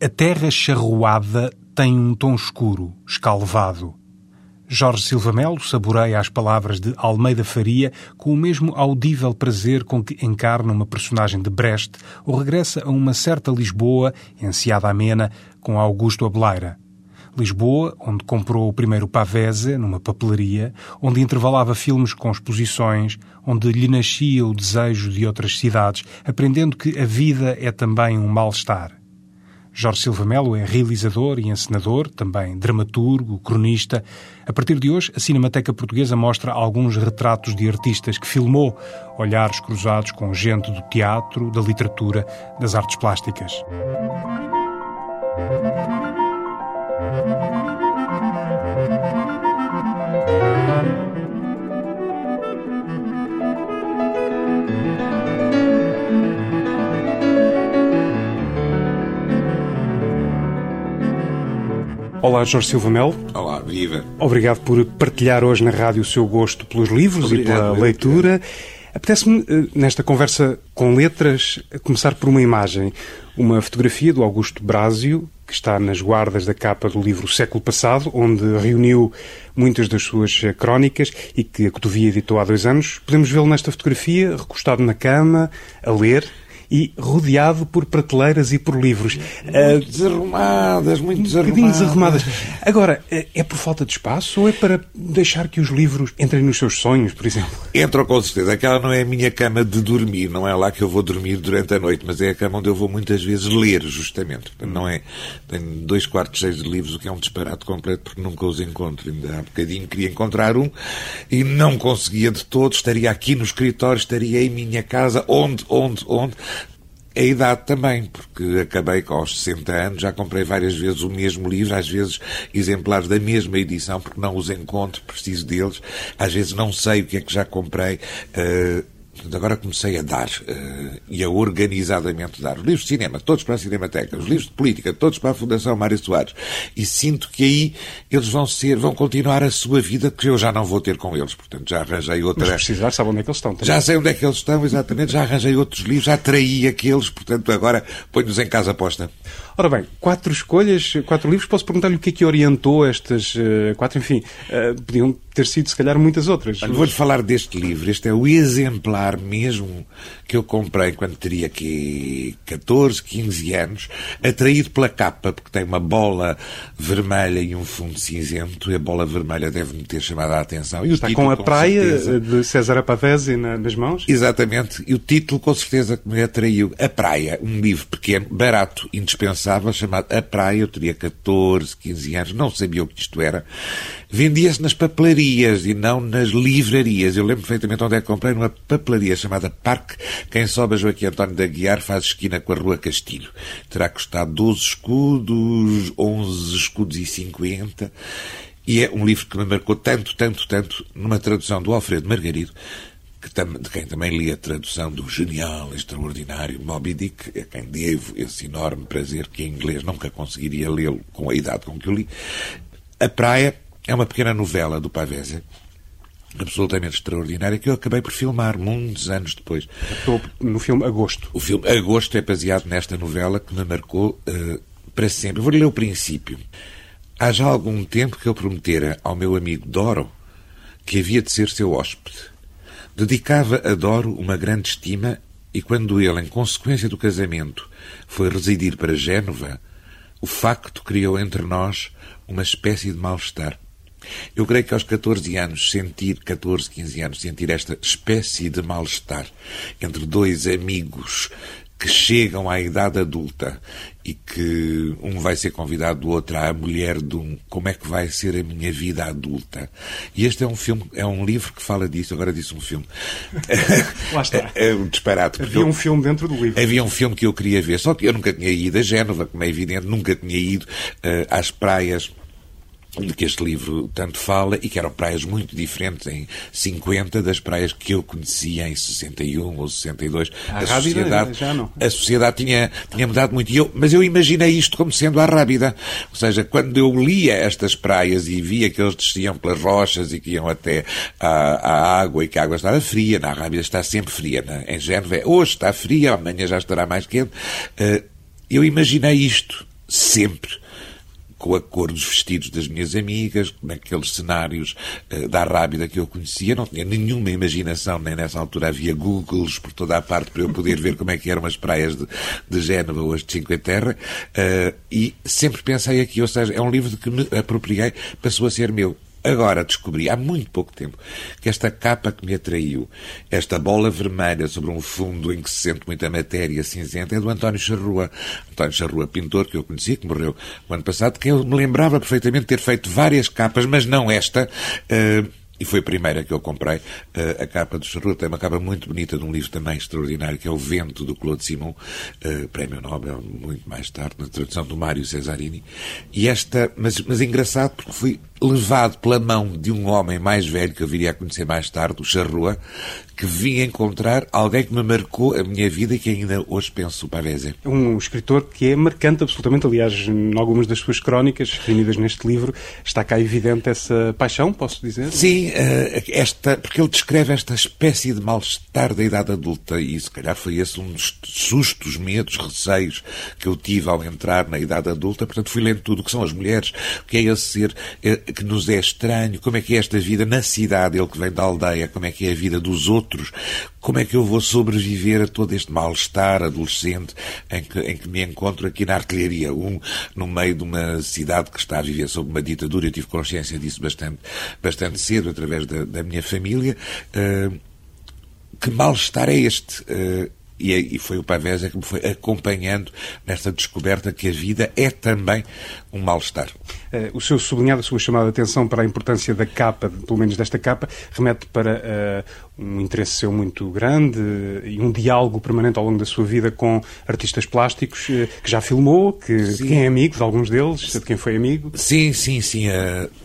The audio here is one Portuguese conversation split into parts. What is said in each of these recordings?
A terra charruada tem um tom escuro, escalvado. Jorge Silva Melo saboreia as palavras de Almeida Faria com o mesmo audível prazer com que encarna uma personagem de Brecht ou regressa a uma certa Lisboa, enseada amena, com Augusto Abeleira. Lisboa, onde comprou o primeiro Pavese, numa papelaria, onde intervalava filmes com exposições, onde lhe nascia o desejo de outras cidades, aprendendo que a vida é também um mal-estar. Jorge Silva Melo é realizador e encenador, também dramaturgo, cronista. A partir de hoje, a Cinemateca Portuguesa mostra alguns retratos de artistas que filmou, olhares cruzados com gente do teatro, da literatura, das artes plásticas. Olá, Jorge Silva Melo. Olá, viva. Obrigado por partilhar hoje na rádio o seu gosto pelos livros Obrigado, e pela leitura. Apetece-me, eh, nesta conversa com letras, começar por uma imagem. Uma fotografia do Augusto Brásio, que está nas guardas da capa do livro Século Passado, onde reuniu muitas das suas eh, crónicas e que a Cotovia editou há dois anos. Podemos vê-lo nesta fotografia, recostado na cama, a ler e rodeado por prateleiras e por livros. Muito uh, desarrumadas, muito desarrumadas. desarrumadas. Agora, é por falta de espaço ou é para deixar que os livros entrem nos seus sonhos, por exemplo? Entram com certeza. Aquela não é a minha cama de dormir, não é lá que eu vou dormir durante a noite, mas é a cama onde eu vou muitas vezes ler, justamente. Não é. Tenho dois quartos cheios de livros, o que é um disparate completo, porque nunca os encontro. Ainda há bocadinho queria encontrar um e não conseguia de todo. Estaria aqui no escritório, estaria em minha casa, onde, onde, onde a idade também, porque acabei com aos 60 anos, já comprei várias vezes o mesmo livro, às vezes exemplares da mesma edição, porque não os encontro, preciso deles, às vezes não sei o que é que já comprei. Uh, agora comecei a dar, uh, e a organizadamente dar, os livros de cinema, todos para a Cinemateca, os livros de política, todos para a Fundação Mário Soares, e sinto que aí eles vão ser, vão continuar a sua vida, que eu já não vou ter com eles, portanto já arranjei outra... Mas precisar, sabe onde é que eles estão também. Já sei onde é que eles estão, exatamente, já arranjei outros livros, já traí aqueles, portanto agora ponho-nos em casa aposta. Ora bem, quatro escolhas, quatro livros, posso perguntar-lhe o que é que orientou estas uh, quatro, enfim, uh, podiam ter sido, se calhar, muitas outras. Vou-lhe falar deste livro. Este é o exemplar mesmo que eu comprei quando teria aqui 14, 15 anos, atraído pela capa, porque tem uma bola vermelha e um fundo cinzento, e a bola vermelha deve-me ter chamado a atenção. E Está com a com praia certeza... de César Pavese nas mãos? Exatamente. E o título, com certeza, que me atraiu. A Praia, um livro pequeno, barato, indispensável, chamado A Praia. Eu teria 14, 15 anos, não sabia o que isto era. Vendia-se nas papelarias e não nas livrarias. Eu lembro perfeitamente onde é que comprei, numa papelaria chamada Parque. Quem sobe a Joaquim António da Guiar faz esquina com a Rua Castilho. Terá custado 12 escudos, 11 escudos e 50. E é um livro que me marcou tanto, tanto, tanto, numa tradução do Alfredo Margarido, que de quem também li a tradução do genial, extraordinário Moby Dick, a quem devo esse enorme prazer que em inglês nunca conseguiria lê-lo com a idade com que eu li. A Praia é uma pequena novela do Pavese, absolutamente extraordinária, que eu acabei por filmar muitos anos depois. Estou no filme Agosto. O filme Agosto é baseado nesta novela que me marcou uh, para sempre. Vou ler o princípio. Há já algum tempo que eu prometera ao meu amigo Doro que havia de ser seu hóspede. Dedicava a Doro uma grande estima e quando ele, em consequência do casamento, foi residir para Génova, o facto criou entre nós uma espécie de mal-estar. Eu creio que aos 14 anos, sentir, 14, 15 anos, sentir esta espécie de mal-estar entre dois amigos que chegam à idade adulta e que um vai ser convidado do outro à mulher de um, como é que vai ser a minha vida adulta. E este é um filme, é um livro que fala disso, agora disse um filme. Lá está. É, é um disparate. Havia um filme dentro do livro. Havia um filme que eu queria ver, só que eu nunca tinha ido a Génova, como é evidente, nunca tinha ido uh, às praias de que este livro tanto fala e que eram praias muito diferentes em 50 das praias que eu conhecia em 61 ou 62. A, a sociedade, já não. A sociedade tinha, tinha mudado muito. Eu, mas eu imaginei isto como sendo a Rábida. Ou seja, quando eu lia estas praias e via que eles desciam pelas rochas e que iam até à, água e que a água estava fria, na Rábida está sempre fria. Né? Em Génova, hoje está fria, amanhã já estará mais quente. Uh, eu imaginei isto sempre com a cor dos vestidos das minhas amigas, naqueles cenários uh, da Rábida que eu conhecia. Não tinha nenhuma imaginação, nem nessa altura havia Googles por toda a parte para eu poder ver como é que eram as praias de, de Génova ou as de Cinque Terre. Uh, e sempre pensei aqui, ou seja, é um livro de que me apropriei, passou a ser meu. Agora descobri, há muito pouco tempo, que esta capa que me atraiu, esta bola vermelha sobre um fundo em que se sente muita matéria cinzenta, é do António Charrua. António Charrua, pintor que eu conheci, que morreu o ano passado, que eu me lembrava perfeitamente ter feito várias capas, mas não esta. Uh, e foi a primeira que eu comprei. Uh, a capa do Charrua tem uma capa muito bonita de um livro também extraordinário, que é O Vento, do Claude Simon, uh, prémio Nobel, muito mais tarde, na tradução do Mário Cesarini. E esta, mas, mas engraçado porque fui levado pela mão de um homem mais velho, que eu viria a conhecer mais tarde, o Charrua, que vim encontrar alguém que me marcou a minha vida e que ainda hoje penso o Pavese. Um escritor que é marcante absolutamente, aliás, em algumas das suas crónicas reunidas neste livro, está cá evidente essa paixão, posso dizer? Sim, eh, esta, porque ele descreve esta espécie de mal-estar da idade adulta e se calhar foi esse um dos sustos, medos, receios que eu tive ao entrar na idade adulta. Portanto, fui lendo tudo o que são as mulheres, o que é esse ser eh, que nos é estranho, como é que é esta vida na cidade, ele que vem da aldeia, como é que é a vida dos outros. Como é que eu vou sobreviver a todo este mal-estar adolescente em que, em que me encontro aqui na artilharia um no meio de uma cidade que está a viver sob uma ditadura? Eu tive consciência disso bastante, bastante cedo, através da, da minha família. Uh, que mal-estar é este? Uh, e, foi o Pavesa que me foi acompanhando nesta descoberta que a vida é também um mal-estar. Uh, o seu sublinhado, a sua chamada de atenção para a importância da capa, pelo menos desta capa, remete para uh, um interesse seu muito grande uh, e um diálogo permanente ao longo da sua vida com artistas plásticos que já filmou, que quem é amigo de alguns deles, de quem foi amigo. Sim, sim, sim.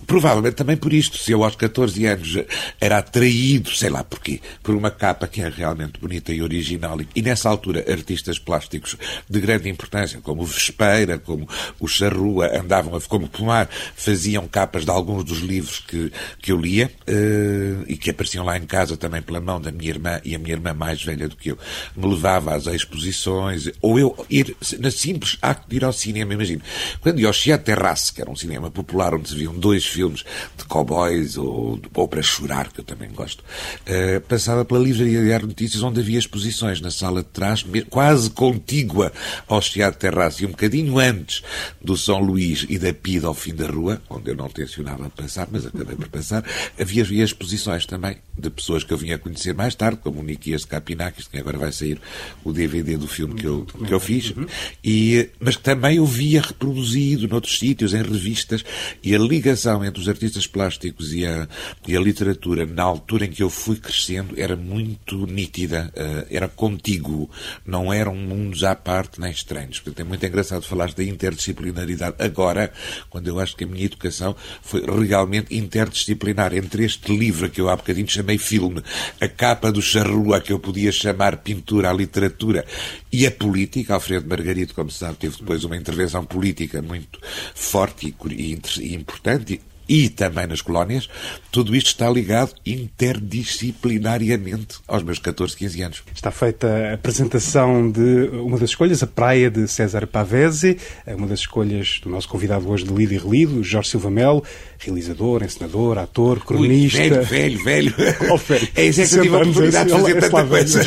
provavelmente também por isto. Se eu aos 14 anos era atraído, sei lá porquê, por uma capa que é realmente bonita e original e, e nessa altura artistas plásticos de grande importância, como o Vespeira, como o Charrua, andavam a, como Pomar, faziam capas de alguns dos livros que, que eu lia uh, e que apareciam lá em casa também pela mão da minha irmã e a minha irmã mais velha do que eu me levava às exposições ou eu ir na simples acto de ir ao cinema, imagino. Quando ia ao Chiado Terrace, que era um cinema popular onde se viam dois filmes de cowboys ou, ou para chorar, que eu também gosto, uh, passava pela livraria de Notícias onde havia exposições na sala de trás, quase contígua ao Chiado Terrace e um bocadinho antes do São Luís e da Pida ao fim da rua, onde eu não tencionava passar, mas acabei por passar, havia, exposições também de pessoas que eu vinha a conhecer mais tarde, como o Nikias Kapinakis, que agora vai sair o DVD do filme que eu, que eu fiz, uhum. e, mas que também eu via reproduzido noutros sítios, em revistas, e a ligação entre os artistas plásticos e a, e a literatura, na altura em que eu fui crescendo, era muito nítida, uh, era contíguo, não eram mundos à parte nem estranhos. Portanto, é muito engraçado falar da interdisciplinaridade agora, quando eu acho que a minha educação foi realmente interdisciplinar. Entre este livro que eu há bocadinho chamei filme, a capa do Charrua que eu podia chamar pintura à literatura e a política, Alfredo Margarito, como se sabe, teve depois uma intervenção política muito forte e importante e também nas colónias, tudo isto está ligado interdisciplinariamente aos meus 14, 15 anos. Está feita a apresentação de uma das escolhas, a Praia de César Pavese, uma das escolhas do nosso convidado hoje de Lido e Relido, Jorge Silva Melo, realizador, encenador, ator, cronista. Ui, velho, velho, velho. Oh, velho. É isso é que eu tive a oportunidade de fazer tanta coisa.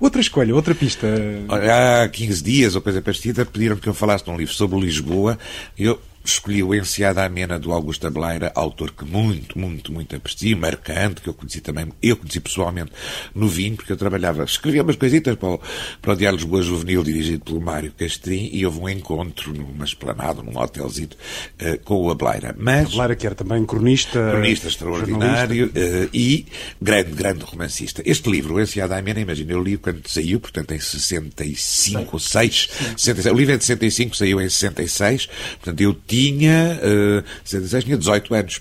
Outra escolha, outra pista. Há 15 dias, ou coisa parecida, pediram que eu falasse num livro sobre Lisboa. Eu escolhi o Enseada Amena do Augusto Ableira, autor que muito, muito, muito aprecio, marcante, que eu conheci também, eu conheci pessoalmente no vinho, porque eu trabalhava, escrevia umas coisitas para o, para o Diário Lisboa Juvenil, dirigido pelo Mário Castrim, e houve um encontro numa esplanada, num hotelzito, uh, com o Ableira. Mas... Ableira que era também cronista... Cronista extraordinário uh, e grande, grande romancista. Este livro, o Enseada Amena, imagina, eu li quando saiu, portanto em 65 ou 6, 66, o livro é de 65, saiu em 66, portanto eu tinha tinha, uh, 66, tinha 18 anos.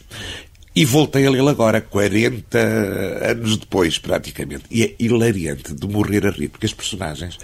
E voltei a lê-lo agora, 40 anos depois, praticamente. E é hilariante de morrer a rir, porque as personagens,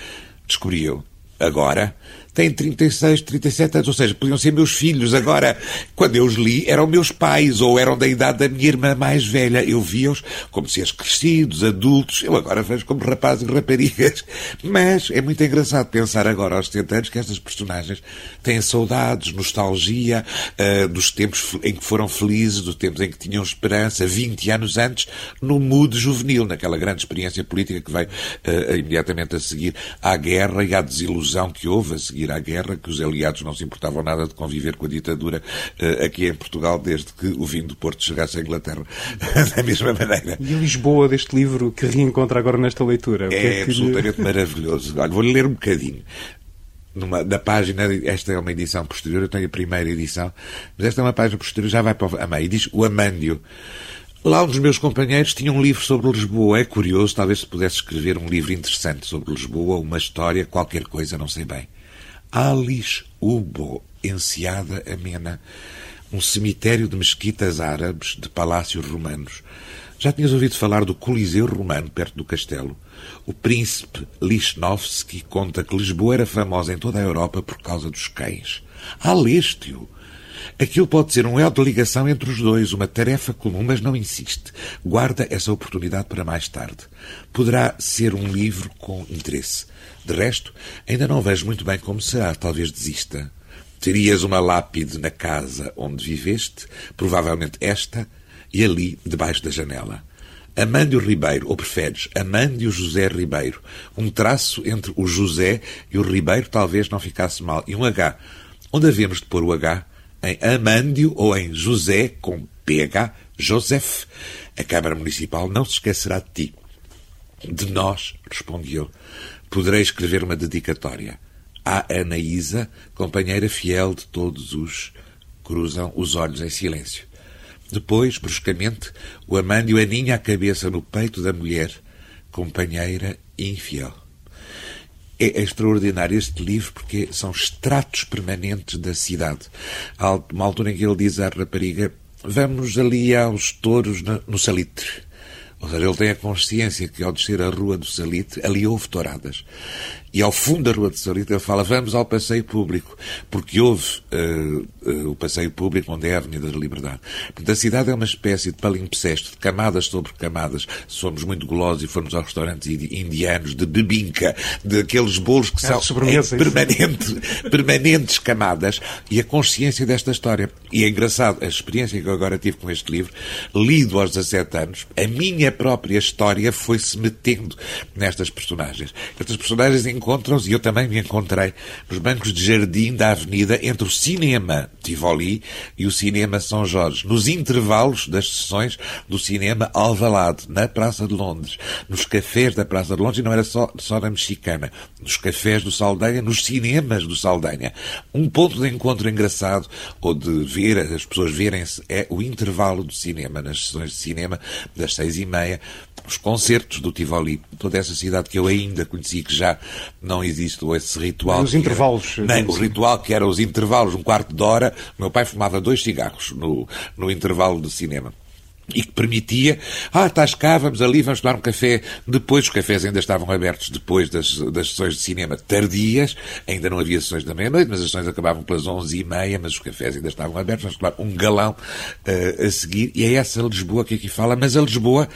descobri eu, agora, têm 36, 37 anos, ou seja, podiam ser meus filhos. Agora, quando eu os li, eram meus pais ou eram da idade da minha irmã mais velha. Eu via-os como seres crescidos, adultos. Eu agora vejo como rapazes e raparigas. Mas é muito engraçado pensar agora, aos 70 anos, que estas personagens têm saudades, nostalgia uh, dos tempos em que foram felizes, dos tempos em que tinham esperança, 20 anos antes, no mood juvenil, naquela grande experiência política que veio uh, imediatamente a seguir à guerra e à desilusão que houve a seguir à guerra, que os aliados não se importavam nada de conviver com a ditadura uh, aqui em Portugal, desde que o vinho do Porto chegasse à Inglaterra da mesma maneira. E a Lisboa deste livro que reencontra agora nesta leitura? É, é que absolutamente maravilhoso. Olha, vou-lhe ler um bocadinho. Numa, da página, esta é uma edição posterior, eu tenho a primeira edição, mas esta é uma página posterior, já vai para a meio, e diz o Amândio. Lá um dos meus companheiros tinha um livro sobre Lisboa. É curioso, talvez se pudesse escrever um livro interessante sobre Lisboa, uma história, qualquer coisa, não sei bem. Alice Ubo, Enseada Amena, um cemitério de mesquitas árabes, de palácios romanos. Já tinhas ouvido falar do Coliseu Romano, perto do castelo? O príncipe Lichnowsky conta que Lisboa era famosa em toda a Europa por causa dos cães. Leste-o! Aquilo pode ser um elo de ligação entre os dois, uma tarefa comum, mas não insiste. Guarda essa oportunidade para mais tarde. Poderá ser um livro com interesse. De resto, ainda não vejo muito bem como será, talvez desista. Terias uma lápide na casa onde viveste, provavelmente esta, e ali, debaixo da janela. Amândio Ribeiro, ou preferes, Amândio José Ribeiro. Um traço entre o José e o Ribeiro talvez não ficasse mal. E um H. Onde havemos de pôr o H? em Amândio ou em José, com PH, Joseph, a Câmara Municipal não se esquecerá de ti. De nós, respondi eu, poderei escrever uma dedicatória. À Anaísa, companheira fiel de todos os. Cruzam os olhos em silêncio. Depois, bruscamente, o Amândio aninha a cabeça no peito da mulher, companheira infiel. É extraordinário este livro porque são extratos permanentes da cidade. Há uma altura em que ele diz à rapariga: Vamos ali aos touros no Salitre. Ou seja, ele tem a consciência que ao descer a rua do Salitre, ali houve touradas. E ao fundo da Rua de Salita ele fala, vamos ao passeio público, porque houve uh, uh, o passeio público onde é a Avenida da Liberdade. Portanto, a cidade é uma espécie de palimpsesto, de camadas sobre camadas. Somos muito golosos e formos aos restaurantes indianos de bebinca, de aqueles bolos que é, são permanente, permanentes camadas, e a consciência desta história. E é engraçado, a experiência que eu agora tive com este livro, lido aos 17 anos, a minha própria história foi-se metendo nestas personagens. Estas personagens encontram-se, e eu também me encontrei, nos bancos de jardim da avenida entre o cinema Tivoli e o cinema São Jorge, nos intervalos das sessões do cinema Alvalade, na Praça de Londres, nos cafés da Praça de Londres, e não era só, só na mexicana, nos cafés do Saldanha, nos cinemas do Saldanha. Um ponto de encontro engraçado, ou de ver, as pessoas verem-se, é o intervalo do cinema, nas sessões de cinema, das seis e meia, os concertos do Tivoli, toda essa cidade que eu ainda conheci, que já não existe esse ritual. Os intervalos. Era, nem, o ritual que era os intervalos, um quarto de hora, meu pai fumava dois cigarros no, no intervalo de cinema e que permitia, ah, estás cá, vamos ali, vamos tomar um café. Depois, os cafés ainda estavam abertos depois das, das sessões de cinema tardias, ainda não havia sessões da meia-noite, mas as sessões acabavam pelas onze e meia, mas os cafés ainda estavam abertos, vamos tomar um galão uh, a seguir, e é essa Lisboa que aqui fala, mas a Lisboa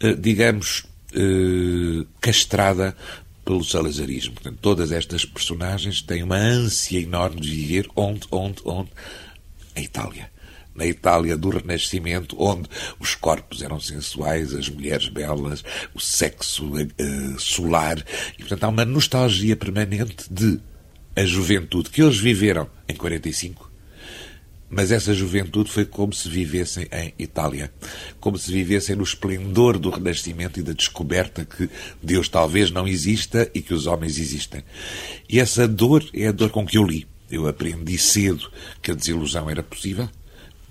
eh, digamos, eh, castrada pelo salazarismo. Portanto, todas estas personagens têm uma ânsia enorme de viver onde, onde, onde? A Itália. Na Itália do Renascimento, onde os corpos eram sensuais, as mulheres belas, o sexo uh, solar. E, portanto, há uma nostalgia permanente de a juventude que eles viveram em 45 mas essa juventude foi como se vivessem em Itália, como se vivessem no esplendor do Renascimento e da descoberta que Deus talvez não exista e que os homens existem. E essa dor é a dor com que eu li. Eu aprendi cedo que a desilusão era possível.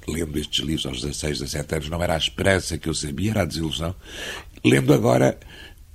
Lendo estes livros aos 16, 17 anos, não era a esperança que eu sabia, era a desilusão. Lendo agora,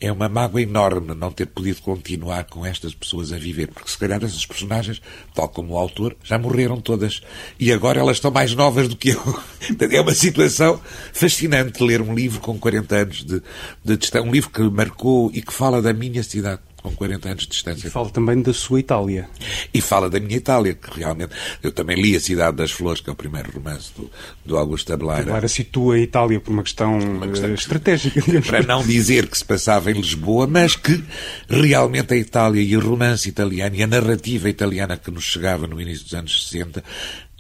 é uma mágoa enorme não ter podido continuar com estas pessoas a viver, porque se calhar essas personagens, tal como o autor, já morreram todas e agora elas estão mais novas do que eu. É uma situação fascinante ler um livro com 40 anos de, de Um livro que marcou e que fala da minha cidade. Com 40 anos de distância. E fala também da sua Itália. E fala da minha Itália, que realmente. Eu também li A Cidade das Flores, que é o primeiro romance do, do Augusto Abeleira. Agora situa a Itália por uma questão, uma questão uh, estratégica. Para não dizer que se passava em Lisboa, mas que realmente a Itália e o romance italiano e a narrativa italiana que nos chegava no início dos anos 60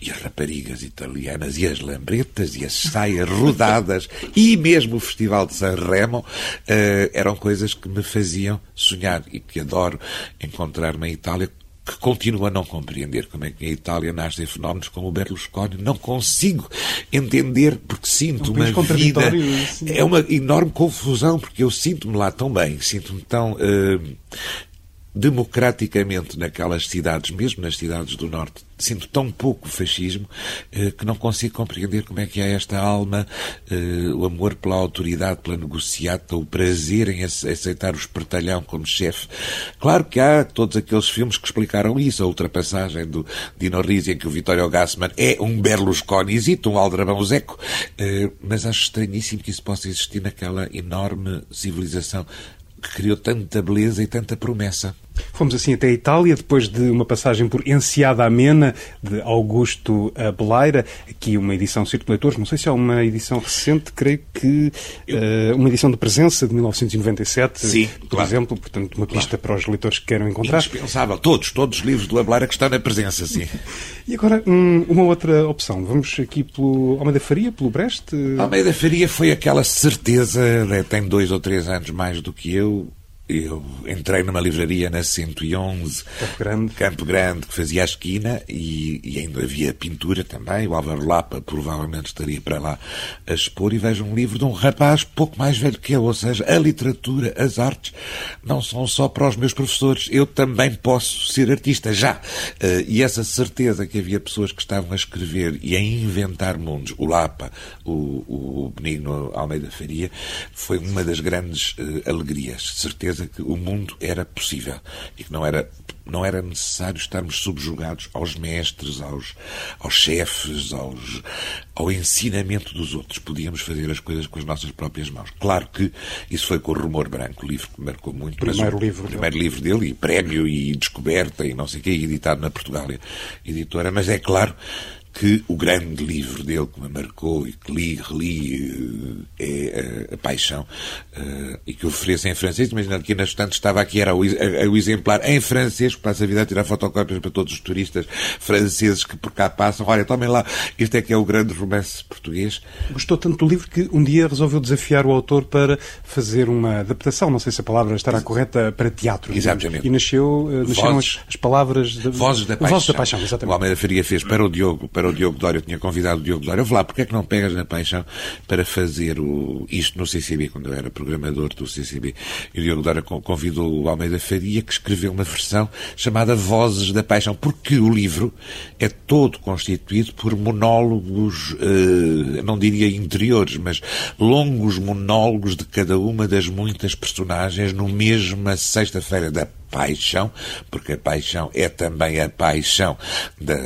e as raparigas italianas e as lambretas e as saias rodadas e mesmo o Festival de San Remo uh, eram coisas que me faziam sonhar e que adoro encontrar na Itália que continuo a não compreender como é que em Itália nascem fenómenos como o Berlusconi. Não consigo entender, porque sinto um uma vida... É uma enorme confusão, porque eu sinto-me lá tão bem, sinto-me tão... Uh, democraticamente naquelas cidades, mesmo nas cidades do Norte, sinto tão pouco fascismo eh, que não consigo compreender como é que é esta alma, eh, o amor pela autoridade, pela negociata, o prazer em aceitar o espertalhão como chefe. Claro que há todos aqueles filmes que explicaram isso, a ultrapassagem do Dino Risi, em que o Vittorio Gassman é um Berlusconi, um aldrabão zeco, eh, mas acho estranhíssimo que isso possa existir naquela enorme civilização que criou tanta beleza e tanta promessa. Fomos assim até a Itália, depois de uma passagem por Enciada Amena, de Augusto Beleira, aqui uma edição Leitores, não sei se é uma edição recente, creio que uh, uma edição de presença de 1997, Sim, por claro. exemplo, portanto uma pista claro. para os leitores que queiram encontrar. Indispensável, todos, todos os livros do Abeleira que estão na presença, sim. e agora, um, uma outra opção, vamos aqui pelo Almeida Faria, pelo Brest? Almeida Faria foi aquela certeza, né, tem dois ou três anos mais do que eu, eu entrei numa livraria na 111, Campo Grande, Campo Grande que fazia a esquina e, e, ainda havia pintura também. O Álvaro Lapa provavelmente estaria para lá a expor e vejo um livro de um rapaz pouco mais velho que eu. Ou seja, a literatura, as artes não são só para os meus professores. Eu também posso ser artista, já. Uh, e essa certeza que havia pessoas que estavam a escrever e a inventar mundos, o Lapa, o, o Benigno Almeida Faria, foi uma das grandes uh, alegrias. Certeza certeza que o mundo era possível e que não era, não era necessário estarmos subjugados aos mestres, aos, aos chefes, aos, ao ensinamento dos outros. Podíamos fazer as coisas com as nossas próprias mãos. Claro que isso foi com o Rumor Branco, livro que marcou muito. Primeiro livro primeiro livro dele, e prémio, e descoberta, e não sei o quê, editado na Portugália Editora. Mas é claro que o grande livro dele que me marcou e que li, reli, eh, é a, a Paixão, uh, e que ofereço em francês. Imagina que na estante estava aqui, era o, a, o exemplar em francês, que passa a vida a tirar fotocópias para todos os turistas franceses que por cá passam. Olha, tomem lá, este é que é o grande romance português. Gostou tanto do livro que um dia resolveu desafiar o autor para fazer uma adaptação, não sei se a palavra estará correta, para teatro. Exatamente. E nasceu, nasceram as, as, palavras... De... Vozes da Paixão. Vozes da Paixão, exatamente. O Almeida Faria fez para o Diogo, para era o Diogo Dória, eu tinha convidado o Diogo Dória, eu lá, porque é que não pegas na paixão para fazer o, isto no CCB, quando eu era programador do CCB. E o Diogo Dória convidou o Almeida Faria, que escreveu uma versão chamada Vozes da Paixão, porque o livro é todo constituído por monólogos, eh, não diria interiores, mas longos monólogos de cada uma das muitas personagens no mesma sexta-feira da paixão, porque a paixão é também a paixão da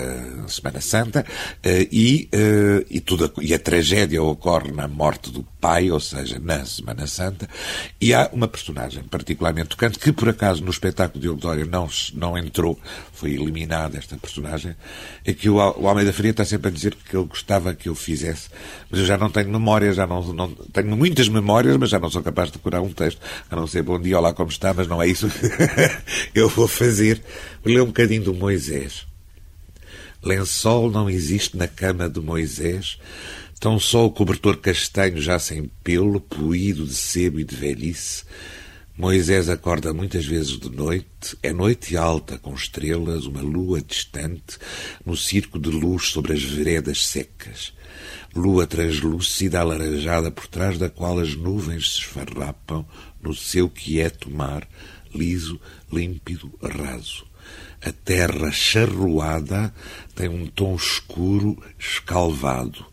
Semana Santa, eh, e, eh, e, tudo, e a tragédia ocorre na morte do pai, ou seja, na Semana Santa, e há uma personagem particularmente tocante, que por acaso no espetáculo de Dória não, não entrou, foi eliminada esta personagem, é que o, o Almeida Faria está sempre a dizer que ele gostava que eu fizesse, mas eu já não tenho memória, já não, não tenho muitas memórias, mas já não sou capaz de decorar um texto, a não ser bom dia, olá, como está, mas não é isso eu vou fazer. Vou ler um bocadinho do Moisés. Lençol não existe na cama de Moisés, tão só o cobertor castanho já sem pelo, poído de sebo e de velhice. Moisés acorda muitas vezes de noite, é noite alta, com estrelas, uma lua distante, no circo de luz sobre as veredas secas. Lua translúcida, alaranjada, por trás da qual as nuvens se esfarrapam no seu quieto mar, liso, límpido, raso. A terra charruada tem um tom escuro, escalvado,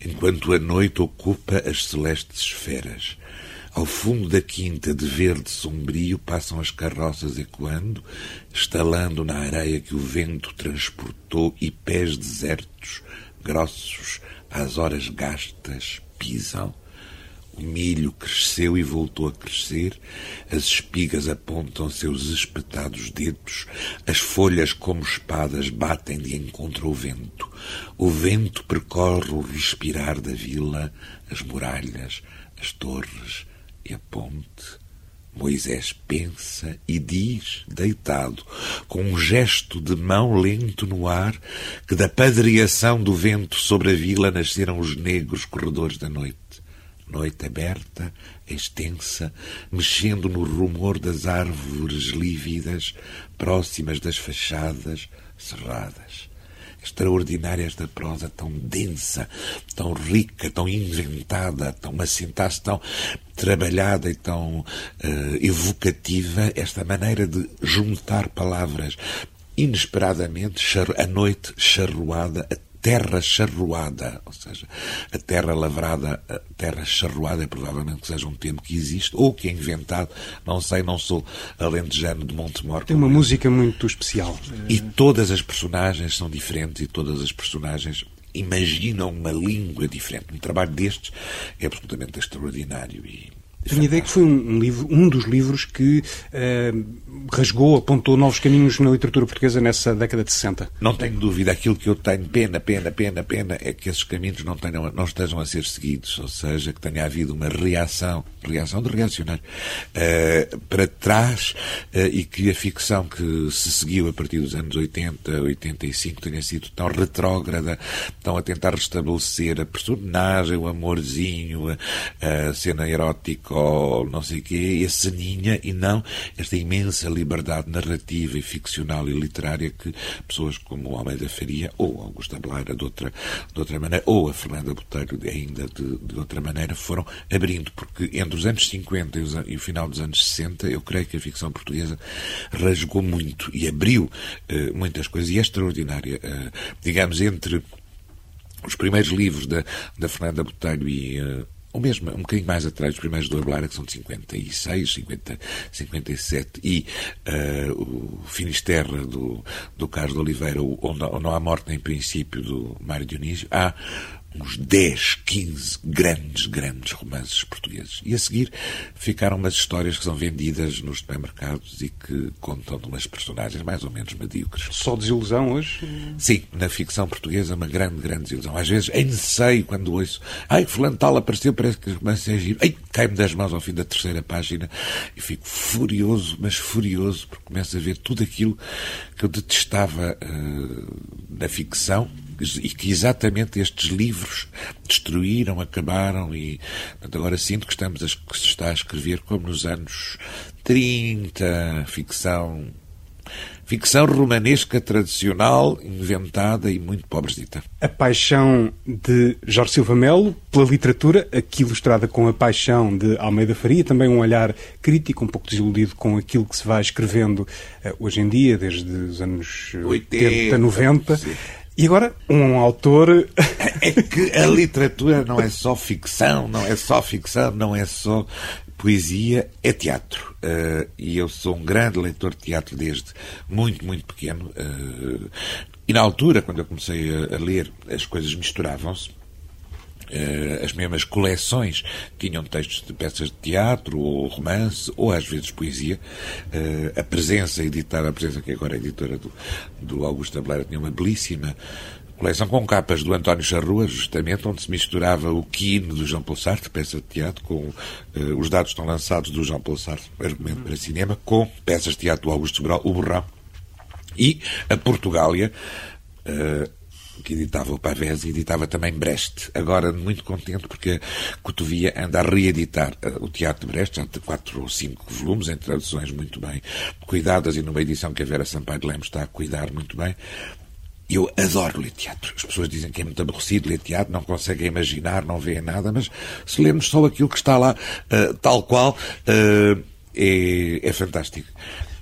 enquanto a noite ocupa as celestes esferas. Ao fundo da quinta, de verde sombrio, passam as carroças ecoando, estalando na areia que o vento transportou e pés desertos, grossos, às horas gastas, pisam. O milho cresceu e voltou a crescer, as espigas apontam seus espetados dedos, as folhas como espadas batem de encontro ao vento. O vento percorre o respirar da vila, as muralhas, as torres e a ponte. Moisés pensa e diz, deitado, com um gesto de mão lento no ar, que da padreação do vento sobre a vila nasceram os negros corredores da noite. Noite aberta, extensa, mexendo no rumor das árvores lívidas, próximas das fachadas cerradas extraordinárias da prosa, tão densa, tão rica, tão inventada, tão assentasse, tão trabalhada e tão uh, evocativa, esta maneira de juntar palavras inesperadamente, a noite charruada, a terra charruada, ou seja, a terra lavrada, a terra charruada é provavelmente que seja um termo que existe ou que é inventado, não sei, não sou alentejano de Montemor. Tem uma música muito especial. E todas as personagens são diferentes e todas as personagens imaginam uma língua diferente. Um trabalho destes é absolutamente extraordinário e tenho a ideia que foi um, livro, um dos livros que uh, rasgou, apontou novos caminhos na literatura portuguesa nessa década de 60. Não tenho dúvida. Aquilo que eu tenho pena, pena, pena, pena é que esses caminhos não, tenham, não estejam a ser seguidos. Ou seja, que tenha havido uma reação, reação de reacionário, uh, para trás uh, e que a ficção que se seguiu a partir dos anos 80, 85 tenha sido tão retrógrada, tão a tentar restabelecer a personagem, o amorzinho, a, a cena erótica ou não sei o quê, esse ninha e não esta imensa liberdade narrativa e ficcional e literária que pessoas como Almeida Faria ou Augusta Blara de outra, de outra maneira, ou a Fernanda Botelho ainda de, de outra maneira, foram abrindo, porque entre os anos 50 e, os, e, o final dos anos 60, eu creio que a ficção portuguesa rasgou muito e abriu uh, muitas coisas, e é extraordinária. Uh, digamos, entre os primeiros livros da, da Fernanda Botelho e uh, ou mesmo um bocadinho mais atrás, os primeiros do Herbária, que são de 56, 50, 57, e uh, o Finisterra do, do Carlos de Oliveira, ou não, há morte nem princípio do Mário Dionísio, há uns 10, 15 grandes, grandes romances portugueses. E a seguir ficaram umas histórias que são vendidas nos supermercados e que contam de umas personagens mais ou menos medíocres. Só desilusão hoje? Sim, na ficção portuguesa uma grande, grande desilusão. Às vezes sei quando ouço, ai, fulano tal apareceu, parece que o romance é giro. Ai, cai-me das mãos ao fim da terceira página e fico furioso, mas furioso, porque começo a ver tudo aquilo que eu detestava uh, na ficção e que exatamente estes livros destruíram, acabaram e portanto, agora sinto que estamos a, que se está a escrever como nos anos 30, ficção ficção romanesca tradicional, inventada e muito pobrezita. A paixão de Jorge Silva Melo pela literatura, aqui ilustrada com a paixão de Almeida Faria, também um olhar crítico, um pouco desiludido com aquilo que se vai escrevendo uh, hoje em dia, desde os anos 80, 80 90. Sim. E agora, um autor. É que a literatura não é só ficção, não é só ficção, não é só poesia, é teatro. Uh, e eu sou um grande leitor de teatro desde muito, muito pequeno. Uh, e na altura, quando eu comecei a, a ler, as coisas misturavam-se. Uh, as mesmas coleções tinham textos de peças de teatro, ou romance, ou às vezes poesia. Uh, a presença editada, a presença que agora é editora do, do Augusto Ableira, tinha uma belíssima coleção com capas do António Charrua, justamente, onde se misturava o Quino do João Paulo Sartre, peça de teatro, com uh, os dados estão lançados do João Paulo Sartre, argumento para cinema, com peças de teatro do Augusto Sobral, o Borrão, e a Portugália, uh, que editava o Pavés e editava também Brest. Agora, muito contente porque a Cotovia anda a reeditar uh, o Teatro de Brest, já de quatro ou cinco volumes, em traduções muito bem cuidadas e numa edição que a Vera Sampaio de Lemos está a cuidar muito bem. Eu adoro ler teatro. As pessoas dizem que é muito aborrecido ler teatro, não conseguem imaginar, não veem nada, mas se lermos só aquilo que está lá, uh, tal qual, uh, é, é fantástico.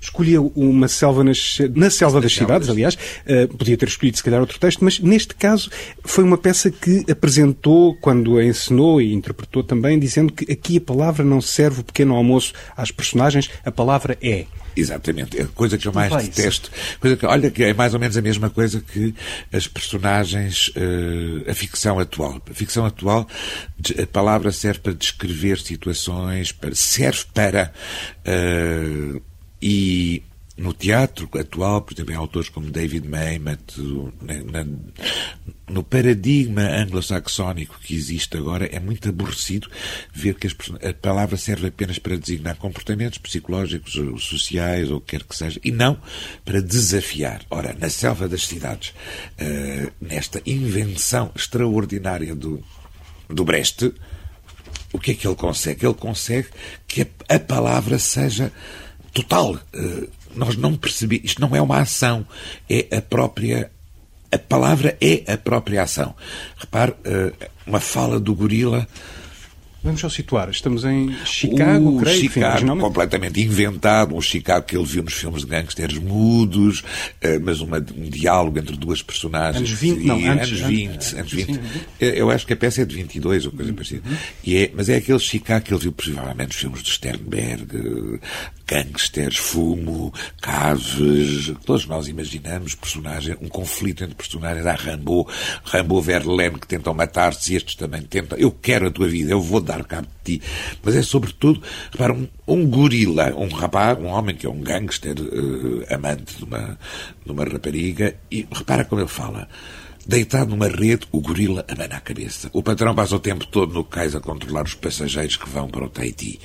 Escolheu uma selva nas, na selva das cidades, aliás. Uh, podia ter escolhido, se calhar, outro texto, mas neste caso foi uma peça que apresentou, quando a ensinou e interpretou também, dizendo que aqui a palavra não serve o pequeno almoço às personagens, a palavra é. Exatamente. É a coisa que eu mais detesto. Coisa que, olha, que é mais ou menos a mesma coisa que as personagens, uh, a ficção atual. A ficção atual, a palavra serve para descrever situações, para, serve para. Uh, e no teatro atual, por exemplo, em autores como David Mamet, no paradigma anglo-saxónico que existe agora, é muito aborrecido ver que a palavra serve apenas para designar comportamentos psicológicos, sociais, ou o que quer que seja, e não para desafiar. Ora, na selva das cidades, uh, nesta invenção extraordinária do, do Brecht, o que é que ele consegue? Ele consegue que a palavra seja total. Uh, nós não percebemos. Isto não é uma ação, é a própria. A palavra é a própria ação. Repare, eh, uma fala do gorila Vamos só situar. Estamos em Chicago, o creio. Chicago, enfim, completamente inventado. Um Chicago que ele viu nos filmes de gangsters mudos, uh, mas uma, um diálogo entre duas personagens. Anos 20, não, antes, anos 20. Antes, anos 20. Sim, eu acho que a peça é de 22 ou coisa parecida. Uhum. E é, mas é aquele Chicago que ele viu provavelmente nos filmes de Sternberg, gangsters, fumo, caves, todos nós imaginamos personagem, um conflito entre personagens. Há Rambo, Rambo Verlaine que tentam matar-se e estes também tentam. Eu quero a tua vida, eu vou dar cabo de ti. Mas é sobretudo, repara, um, um gorila, um rapaz, um homem que é um gangster uh, amante de uma, de uma rapariga, e repara como ele fala. Deitado numa rede, o gorila abana a cabeça. O patrão passa o tempo todo no cais a controlar os passageiros que vão para o Tahiti.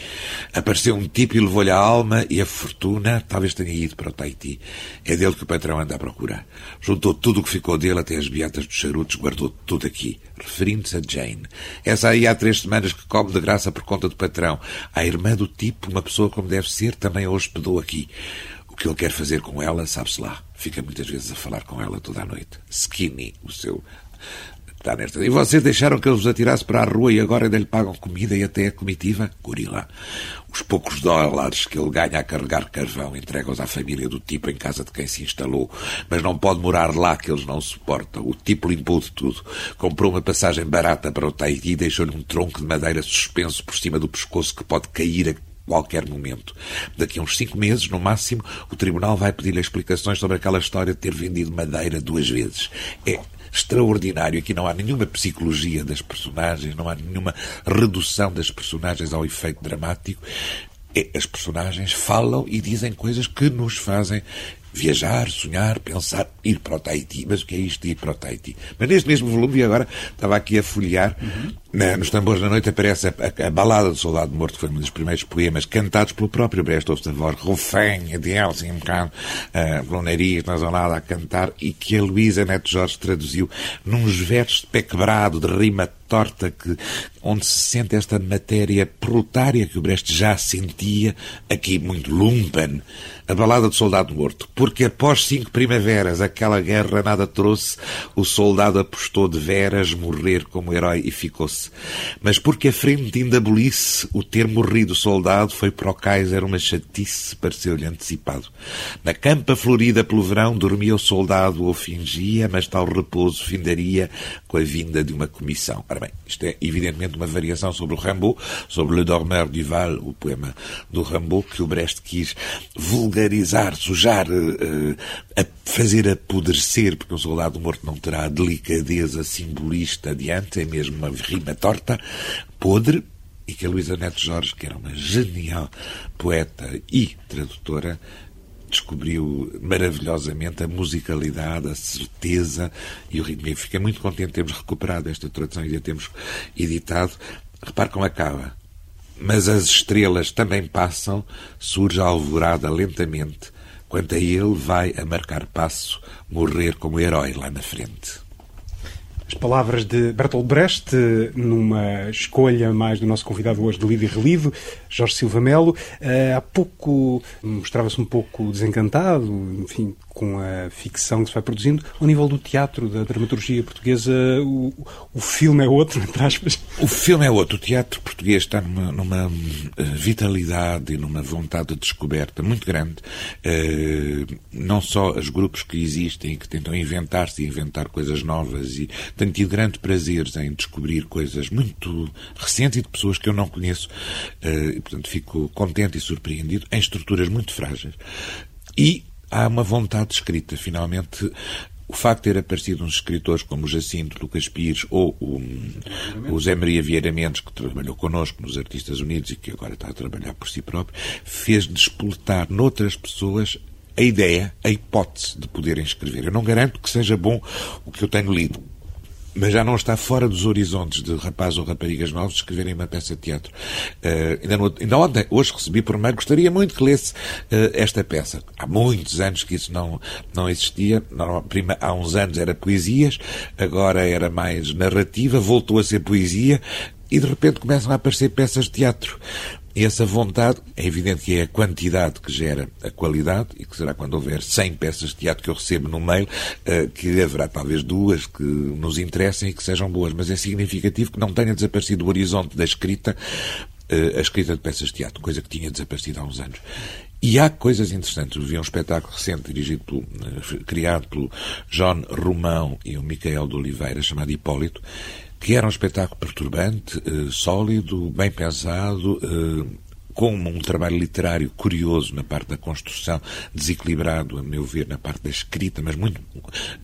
Apareceu um tipo e levou-lhe a alma e a fortuna, talvez tenha ido para o Tahiti. É dele que o patrão anda a procurar. Juntou tudo o que ficou dele, até as beatas dos charutos, guardou tudo aqui. Referindo-se a Jane. Essa aí há três semanas que come de graça por conta do patrão. A irmã do tipo, uma pessoa como deve ser, também a hospedou aqui. O que ele quer fazer com ela, sabe-se lá. Fica muitas vezes a falar com ela toda a noite. Skinny, o seu. Está nesta. E vocês deixaram que ele os atirasse para a rua e agora ainda lhe pagam comida e até a comitiva? Gorila. Os poucos dólares que ele ganha a carregar carvão entrega-os à família do tipo em casa de quem se instalou. Mas não pode morar lá que eles não suportam. O tipo limpou de tudo. Comprou uma passagem barata para o Tahiti e deixou-lhe um tronco de madeira suspenso por cima do pescoço que pode cair a qualquer momento. Daqui a uns cinco meses, no máximo, o Tribunal vai pedir-lhe explicações sobre aquela história de ter vendido madeira duas vezes. É extraordinário. Aqui não há nenhuma psicologia das personagens, não há nenhuma redução das personagens ao efeito dramático. É, as personagens falam e dizem coisas que nos fazem viajar, sonhar, pensar, ir para o Tahiti. Mas o que é isto de ir para o Tahiti? Mas neste mesmo volume, e agora estava aqui a folhear, uhum. Na, nos Tambores da Noite aparece a, a, a, Balada do Soldado Morto, que foi um dos primeiros poemas cantados pelo próprio Brecht Ostavor, Rufem, de Elsin, um bocado, uh, nariz, nasalada, a cantar, e que a Luísa Neto Jorge traduziu nos versos de pé quebrado, de rima torta, que, onde se sente esta matéria proletária que o Brecht já sentia, aqui muito lumpen, a balada do soldado morto. Porque após cinco primaveras, aquela guerra nada trouxe, o soldado apostou de veras morrer como herói e Mas porque a frente ainda bolice, o ter morrido soldado foi para o Kaiser uma chatice, pareceu-lhe antecipado. Na campa florida pelo verão, dormia o soldado ou fingia, mas tal repouso findaria com a vinda de uma comissão. Ora bem, isto é evidentemente uma variação sobre o Rimbaud, sobre Le Dormeur du Val, o poema do Rimbaud, que o Brest quis vulgarizar, sujar, uh, a fazer apodrecer, porque um soldado morto não terá a delicadeza simbolista adiante, é mesmo uma rima torta, podre, e que a Luísa Neto Jorge, que era uma genial poeta e tradutora, descobriu maravilhosamente a musicalidade, a certeza e o ritmo. E fiquei muito contente de termos recuperado esta tradução e de a termos editado. Repare como acaba. Mas as estrelas também passam, surge a alvorada lentamente, quanto a ele vai a marcar passo, morrer como herói lá na frente. As palavras de Bertolt Brecht, numa escolha mais do nosso convidado hoje de Lido e Relido, Jorge Silva Melo. Eh, há pouco mostrava-se um pouco desencantado, enfim, com a ficção que se vai produzindo. Ao nível do teatro, da dramaturgia portuguesa, o, o filme é outro, entre aspas. O filme é outro. O teatro português está numa, numa eh, vitalidade e numa vontade de descoberta muito grande. Uh, não só os grupos que existem que tentam inventar-se e inventar coisas novas e tenho tido grande prazeres em descobrir coisas muito recentes e de pessoas que eu não conheço. Uh, e, portanto, fico contente e surpreendido em estruturas muito frágeis. E há uma vontade de escrita. Finalmente, o facto de ter aparecido uns escritores como o Jacinto Lucas Pires ou o, o Zé Maria Vieira Mendes, que trabalhou connosco nos Artistas Unidos e que agora está a trabalhar por si próprio, fez despoletar noutras pessoas a ideia, a hipótese de poderem escrever. Eu não garanto que seja bom o que eu tenho lido, mas já não está fora dos horizontes de rapazes ou raparigas novos escreverem uma peça de teatro. Uh, ainda, no, ainda ontem, hoje recebi por mail, gostaria muito que lesse uh, esta peça. Há muitos anos que isso não, não existia. Não, prima, há uns anos era poesias, agora era mais narrativa, voltou a ser poesia e de repente começam a aparecer peças de teatro. Essa vontade, é evidente que é a quantidade que gera a qualidade, e que será quando houver 100 peças de teatro que eu recebo no mail, uh, que haverá talvez duas que nos interessem e que sejam boas. Mas é significativo que não tenha desaparecido o horizonte da escrita, uh, a escrita de peças de teatro, coisa que tinha desaparecido há uns anos. E há coisas interessantes. Eu vi um espetáculo recente dirigido pelo, uh, criado pelo John Romão e o Micael de Oliveira, chamado Hipólito, que era um espetáculo perturbante, eh, sólido, bem pensado, eh, com um trabalho literário curioso na parte da construção, desequilibrado, a meu ver, na parte da escrita, mas muito,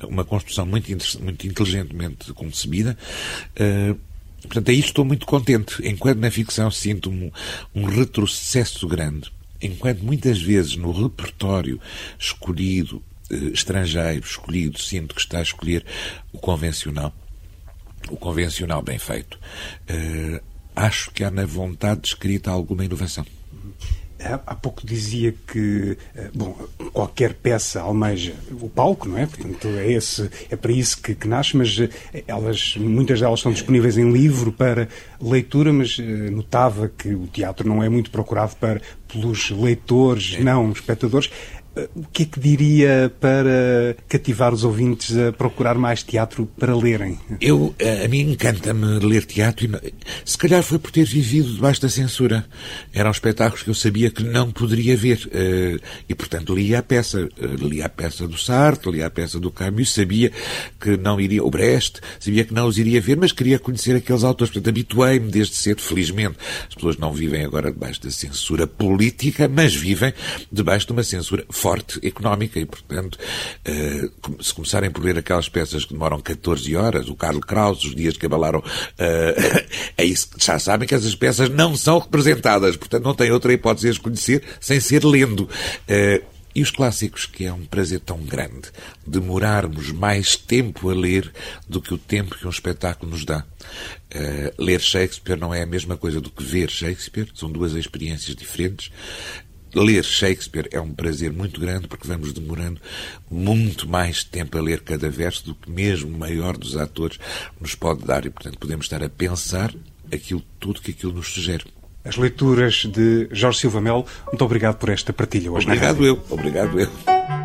uma construção muito, muito inteligentemente concebida. Uh, portanto, aí estou muito contente. Enquanto na ficção sinto um, um retrocesso grande, enquanto muitas vezes no repertório escolhido, estrangeiro, escolhido, sinto que está a escolher o convencional, o convencional bem feito. Uh, acho que há na vontade de escrita alguma inovação. Há pouco dizia que, eh, bom, qualquer peça almeja o palco, não é? Portanto, é, esse, é para isso que, que nasce, mas eh, elas, muitas delas estão disponíveis em livro para leitura, mas notava que o teatro não é muito procurado para, pelos leitores, é. não espectadores. O que é que diria para cativar os ouvintes a procurar mais teatro para lerem? Eu, a mim encanta-me ler teatro e se calhar foi por ter vivido debaixo da censura. Eram espetáculos que eu sabia que não poderia ver eh, e, portanto, lia a peça. Eh, lia a peça do Sartre, lia a peça do Camus, sabia que não iria, o Brecht, sabia que não os iria ver, mas queria conhecer aqueles autores. Portanto, habituei-me desde cedo, felizmente. As pessoas não vivem agora debaixo da censura política, mas vivem debaixo de uma censura forte económica e, portanto, eh, se começarem por ler aquelas peças que demoram 14 horas, o Carlos Kraus, os dias que abalaram, eh, é isso que já sabem que essas peças não são representadas, portanto não tem outra hipótese de as conhecer sem ser lendo. Eh, e os clássicos, que é um prazer tão grande demorarmos mais tempo a ler do que o tempo que um espetáculo nos dá. Uh, ler Shakespeare não é a mesma coisa do que ver Shakespeare, são duas experiências diferentes ler Shakespeare é um prazer muito grande porque vamos demorando muito mais tempo a ler cada verso do que mesmo o maior dos atores nos pode dar e, portanto, podemos estar a pensar aquilo tudo que aquilo nos sugere. As leituras de Jorge Silva Melo, muito obrigado por esta partilha hoje. Obrigado eu, obrigado eu.